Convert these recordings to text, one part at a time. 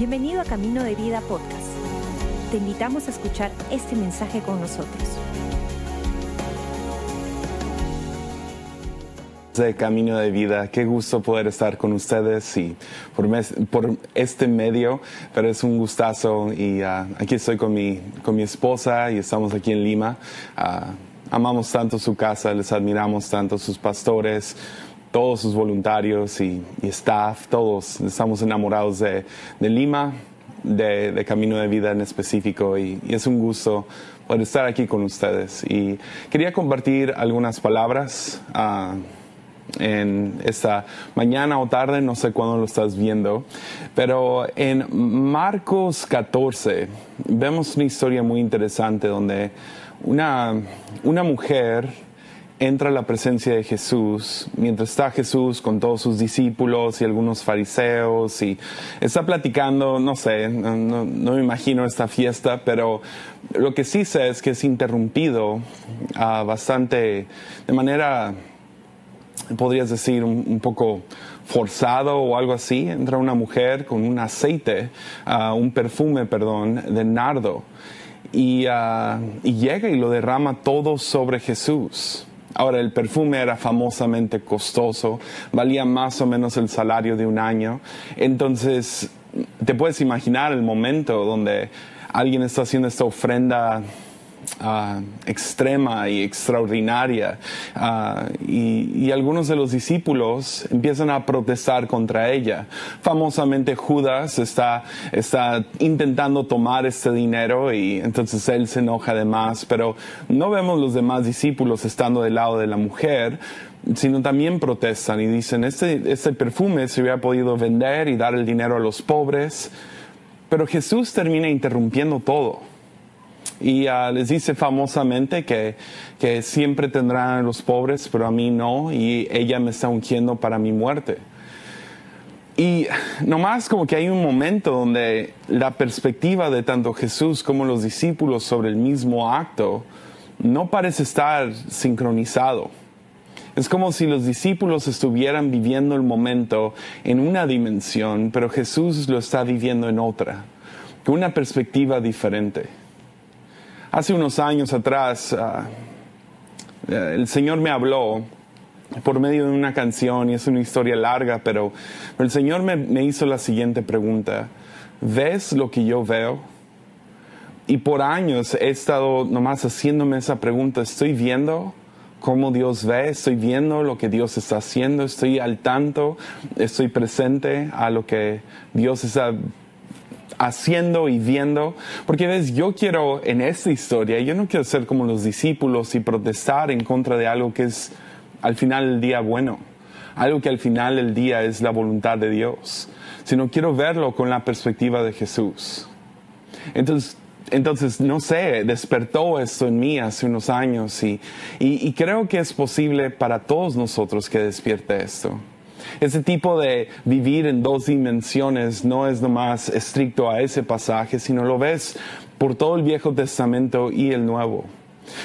Bienvenido a Camino de Vida Podcast. Te invitamos a escuchar este mensaje con nosotros. de Camino de Vida. Qué gusto poder estar con ustedes y por, por este medio, pero es un gustazo y ah, aquí estoy con mi, con mi esposa y estamos aquí en Lima. Ah, amamos tanto su casa, les admiramos tanto sus pastores, todos sus voluntarios y, staff, todos estamos enamorados de, Lima, de, Camino de Vida en específico y, es un gusto poder estar aquí con ustedes. Y quería compartir algunas palabras uh, en esta mañana o tarde, no sé cuándo lo estás viendo, pero en Marcos 14 vemos una historia muy interesante donde una, una mujer entra la presencia de Jesús, mientras está Jesús con todos sus discípulos y algunos fariseos y está platicando, no sé, no, me imagino esta fiesta, pero lo que sí sé es que es interrumpido uh, bastante, de manera, podrías decir, un, poco forzado o algo así, entra una mujer con un aceite, uh, un perfume, perdón, de nardo. Y, uh, y llega y lo derrama todo sobre Jesús. Ahora, el perfume era famosamente costoso, valía más o menos el salario de un año. Entonces, te puedes imaginar el momento donde alguien está haciendo esta ofrenda Ah, extrema y extraordinaria. Ah, y, algunos de los discípulos empiezan a protestar contra ella. Famosamente Judas está, está intentando tomar este dinero y entonces él se enoja además, pero no vemos los demás discípulos estando del lado de la mujer, sino también protestan y dicen, este, este perfume se hubiera podido vender y dar el dinero a los pobres, pero Jesús termina interrumpiendo todo y ah, les dice famosamente que, siempre tendrán los pobres, pero a mí no, y ella me está ungiendo para mi muerte. Y nomás como que hay un momento donde la perspectiva de tanto Jesús como los discípulos sobre el mismo acto no parece estar sincronizado. Es como si los discípulos estuvieran viviendo el momento en una dimensión, pero Jesús lo está viviendo en otra, con una perspectiva diferente. Hace unos años atrás, ah, eh, el Señor me habló por medio de una canción y es una historia larga, pero, el Señor me, me hizo la siguiente pregunta. ¿Ves lo que yo veo? Y por años he estado nomás haciéndome esa pregunta. ¿Estoy viendo cómo Dios ve? ¿Estoy viendo lo que Dios está haciendo? ¿Estoy al tanto? ¿Estoy presente a lo que Dios está haciendo y viendo. Porque ves, yo quiero en esta historia, yo no quiero ser como los discípulos y protestar en contra de algo que es al final del día bueno, algo que al final del día es la voluntad de Dios, sino quiero verlo con la perspectiva de Jesús. Entonces, entonces, no sé, despertó esto en mí hace unos años y, y, y creo que es posible para todos nosotros que despierte esto. Ese tipo de vivir en dos dimensiones no es nomás estricto a ese pasaje, sino lo ves por todo el Viejo Testamento y el Nuevo.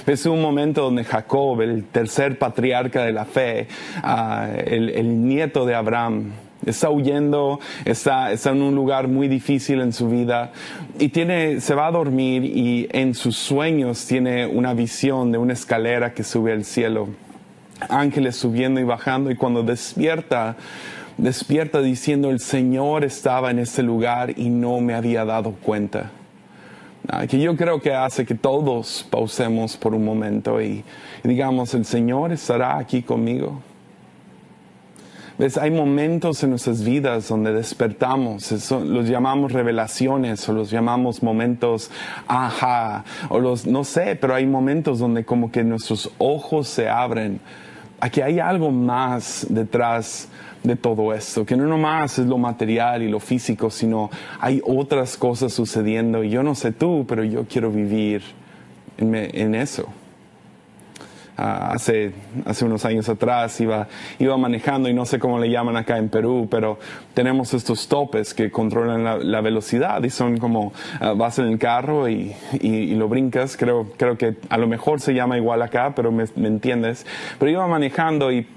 Es un momento donde Jacob, el tercer patriarca de la fe, ah, el, nieto de Abraham, está huyendo, está, está, en un lugar muy difícil en su vida y tiene, se va a dormir y en sus sueños tiene una visión de una escalera que sube al cielo ángeles subiendo y bajando y cuando despierta, despierta diciendo el Señor estaba en este lugar y no me había dado cuenta. Ah, que yo creo que hace que todos pausemos por un momento y, digamos, el Señor estará aquí conmigo. ¿Ves? Hay momentos en nuestras vidas donde despertamos, los llamamos revelaciones o los llamamos momentos ajá, o los, no sé, pero hay momentos donde como que nuestros ojos se abren aquí hay algo más detrás de todo esto, que no nomás es lo material y lo físico, sino hay otras cosas sucediendo. Y yo no sé tú, pero yo quiero vivir en, eso. Hace, hace unos años atrás iba, iba manejando y no sé cómo le llaman acá en Perú, pero tenemos estos topes que controlan la, velocidad y son como ah, vas en el carro y, y, lo brincas. Creo, creo que a lo mejor se llama igual acá, pero me, me entiendes. Pero iba manejando y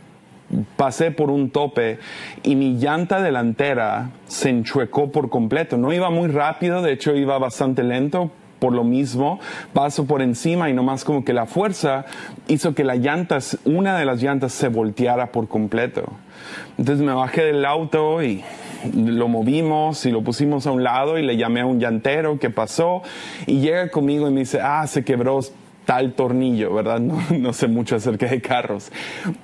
pasé por un tope y mi llanta delantera se enchuecó por completo. No iba muy rápido, de hecho iba bastante lento, por lo mismo, paso por encima y nomás como que la fuerza hizo que la llanta, una de las llantas se volteara por completo. Entonces me bajé del auto y lo movimos y lo pusimos a un lado y le llamé a un llantero que pasó y llega conmigo y me dice, ah, se quebró tal tornillo, ¿verdad? No, sé mucho acerca de carros.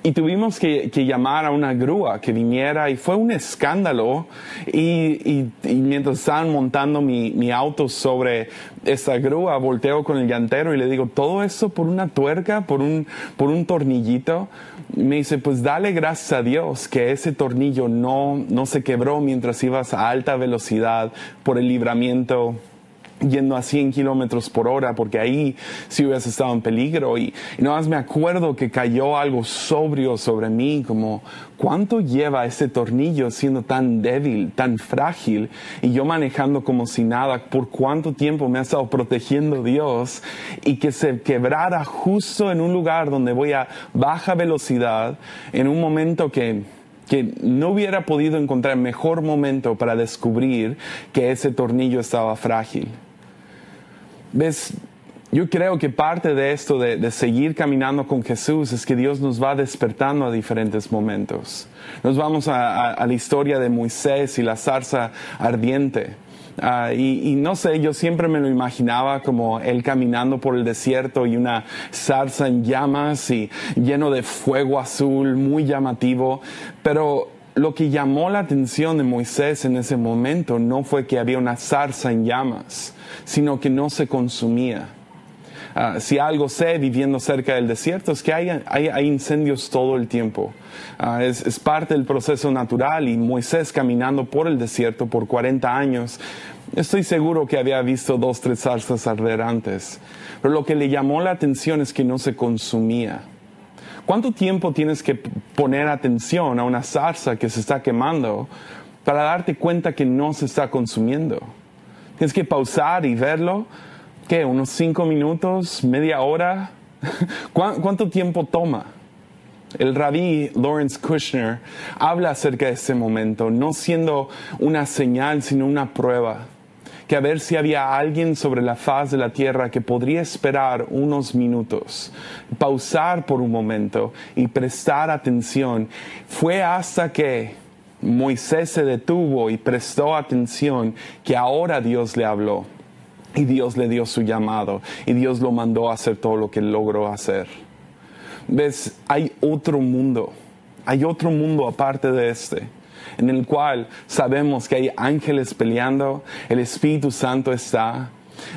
Y tuvimos que, llamar a una grúa que viniera y fue un escándalo. Y, mientras estaban montando mi, auto sobre esa grúa, volteo con el llantero y le digo, ¿todo eso por una tuerca, por un, por un tornillito? me dice, pues dale gracias a Dios que ese tornillo no, no se quebró mientras ibas a alta velocidad por el libramiento yendo a 100 kilómetros por hora, porque ahí sí hubieras estado en peligro. Y, y no más me acuerdo que cayó algo sobrio sobre mí, como cuánto lleva ese tornillo siendo tan débil, tan frágil, y yo manejando como si nada, por cuánto tiempo me ha estado protegiendo Dios, y que se quebrara justo en un lugar donde voy a baja velocidad, en un momento que que no hubiera podido encontrar mejor momento para descubrir que ese tornillo estaba frágil. ¿Ves? Yo creo que parte de esto, de, seguir caminando con Jesús, es que Dios nos va despertando a diferentes momentos. Nos vamos a, la historia de Moisés y la zarza ardiente. Ah, y, y, no sé, yo siempre me lo imaginaba como él caminando por el desierto y una zarza en llamas y lleno de fuego azul, muy llamativo. Pero lo que llamó la atención de Moisés en ese momento no fue que había una zarza en llamas, sino que no se consumía. Ah, si algo sé viviendo cerca del desierto es que hay, incendios todo el tiempo. Ah, es, es, parte del proceso natural y Moisés caminando por el desierto por 40 años, estoy seguro que había visto dos, tres zarzas arder antes. Pero lo que le llamó la atención es que no se consumía. ¿Cuánto tiempo tienes que poner atención a una zarza que se está quemando para darte cuenta que no se está consumiendo? Tienes que pausar y verlo. ¿Qué? ¿Unos cinco minutos? ¿Media hora? ¿Cuánto tiempo toma? El rabí Lawrence Kushner habla acerca de este momento, no siendo una señal, sino una prueba que a ver si había alguien sobre la faz de la tierra que podría esperar unos minutos, pausar por un momento y prestar atención. Fue hasta que Moisés se detuvo y prestó atención que ahora Dios le habló. Y Dios le dio su llamado y Dios lo mandó a hacer todo lo que logró hacer. ¿Ves? Hay otro mundo. Hay otro mundo aparte de este en el cual sabemos que hay ángeles peleando, el Espíritu Santo está,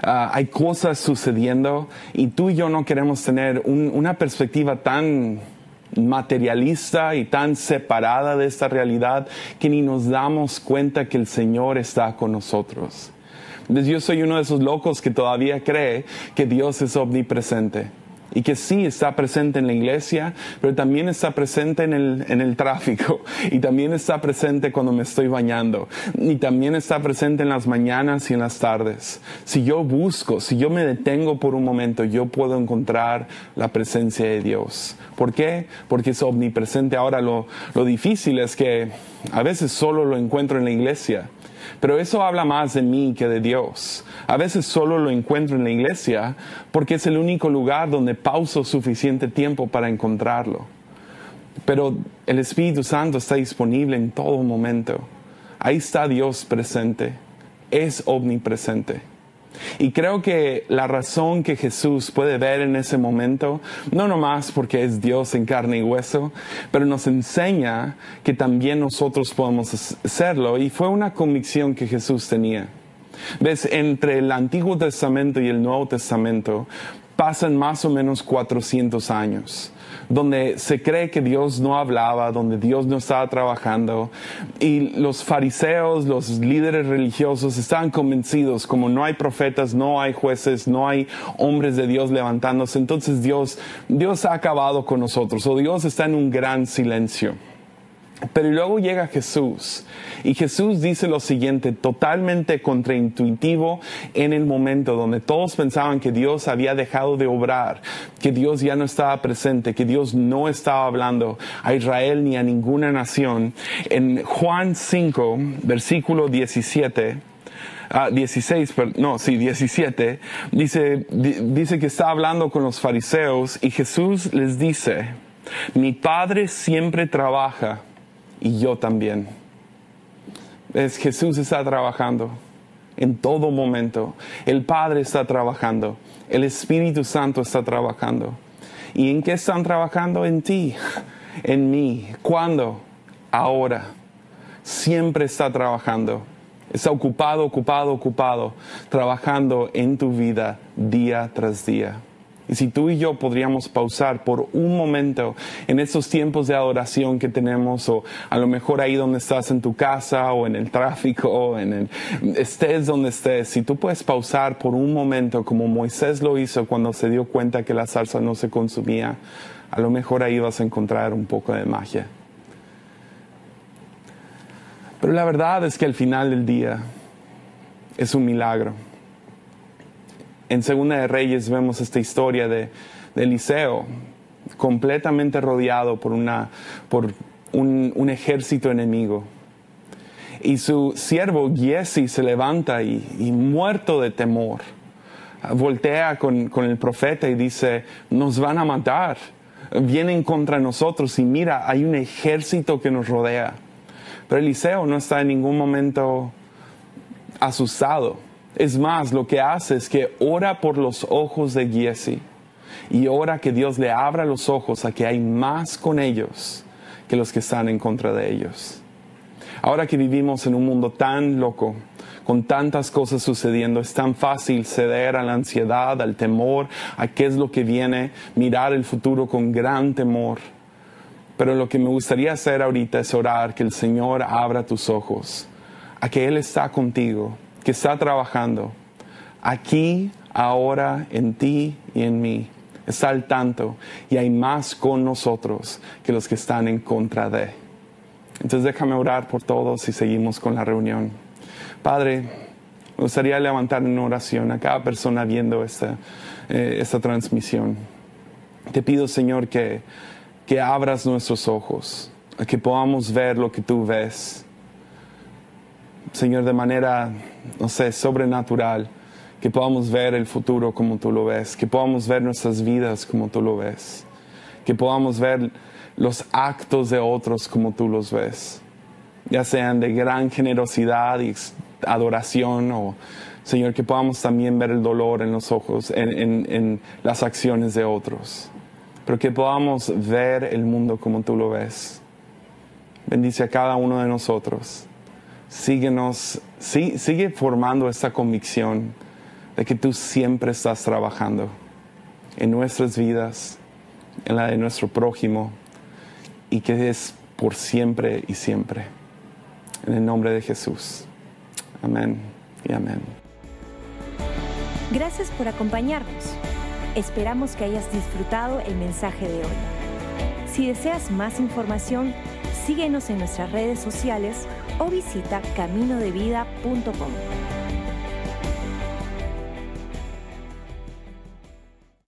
ah, hay cosas sucediendo y tú y yo no queremos tener una perspectiva tan materialista y tan separada de esta realidad que ni nos damos cuenta que el Señor está con nosotros. yo soy uno de esos locos que todavía cree que Dios es omnipresente y que sí está presente en la iglesia, pero también está presente en el, en el tráfico y también está presente cuando me estoy bañando y también está presente en las mañanas y en las tardes. Si yo busco, si yo me detengo por un momento, yo puedo encontrar la presencia de Dios. ¿Por qué? Porque es omnipresente. Ahora lo, lo difícil es que a veces solo lo encuentro en la iglesia pero eso habla más de mí que de Dios. A veces solo lo encuentro en la iglesia porque es el único lugar donde pauso suficiente tiempo para encontrarlo. Pero el Espíritu Santo está disponible en todo momento. Ahí está Dios presente. Es omnipresente. Y creo que la razón que Jesús puede ver en ese momento, no nomás porque es Dios en carne y hueso, pero nos enseña que también nosotros podemos hacerlo. Y fue una convicción que Jesús tenía. Ves, entre el Antiguo Testamento y el Nuevo Testamento pasan más o menos 400 años donde se cree que Dios no hablaba, donde Dios no estaba trabajando. Y los fariseos, los líderes religiosos estaban convencidos, como no hay profetas, no hay jueces, no hay hombres de Dios levantándose, entonces Dios, Dios ha acabado con nosotros, o Dios está en un gran silencio. Pero luego llega Jesús y Jesús dice lo siguiente, totalmente contraintuitivo en el momento donde todos pensaban que Dios había dejado de obrar, que Dios ya no estaba presente, que Dios no estaba hablando a Israel ni a ninguna nación. En Juan 5, versículo 17, 16, no, sí, 17, dice, dice que está hablando con los fariseos y Jesús les dice, mi Padre siempre trabaja y yo también. Es Jesús está trabajando en todo momento. El Padre está trabajando. El Espíritu Santo está trabajando. ¿Y en qué están trabajando? En ti, en mí. ¿Cuándo? Ahora. Siempre está trabajando. Está ocupado, ocupado, ocupado, trabajando en tu vida día tras día. Y si tú y yo podríamos pausar por un momento en estos tiempos de adoración que tenemos, o a lo mejor ahí donde estás en tu casa, o en el tráfico, o en el, estés donde estés, si tú puedes pausar por un momento como Moisés lo hizo cuando se dio cuenta que la salsa no se consumía, a lo mejor ahí vas a encontrar un poco de magia. Pero la verdad es que al final del día es un milagro en Segunda de Reyes vemos esta historia de, Eliseo, completamente rodeado por, una, por un, ejército enemigo. Y su siervo Giesi se levanta y, muerto de temor, voltea con, con el profeta y dice, nos van a matar, vienen contra nosotros y mira, hay un ejército que nos rodea. Pero Eliseo no está en ningún momento asustado es más, lo que hace es que ora por los ojos de Giesi y ora que Dios le abra los ojos a que hay más con ellos que los que están en contra de ellos. Ahora que vivimos en un mundo tan loco, con tantas cosas sucediendo, es tan fácil ceder a la ansiedad, al temor, a qué es lo que viene, mirar el futuro con gran temor. Pero lo que me gustaría hacer ahorita es orar que el Señor abra tus ojos, a que Él está contigo, que está trabajando aquí, ahora, en ti y en mí. Está al tanto y hay más con nosotros que los que están en contra de. Entonces déjame orar por todos y seguimos con la reunión. Padre, me gustaría levantar en oración a cada persona viendo esta, eh, esta transmisión. Te pido, Señor, que, que abras nuestros ojos, que podamos ver lo que tú ves Señor, de manera, no sé, sobrenatural, que podamos ver el futuro como tú lo ves, que podamos ver nuestras vidas como tú lo ves, que podamos ver los actos de otros como tú los ves, ya sean de gran generosidad y adoración o, Señor, que podamos también ver el dolor en los ojos, en, las acciones de otros, pero que podamos ver el mundo como tú lo ves. Bendice a cada uno de nosotros síguenos, sigue formando esta convicción de que tú siempre estás trabajando en nuestras vidas, en la de nuestro prójimo, y que es por siempre y siempre. En el nombre de Jesús. Amén y amén. Gracias por acompañarnos. Esperamos que hayas disfrutado el mensaje de hoy. Si deseas más información, síguenos en nuestras redes sociales o visita caminodevida.com.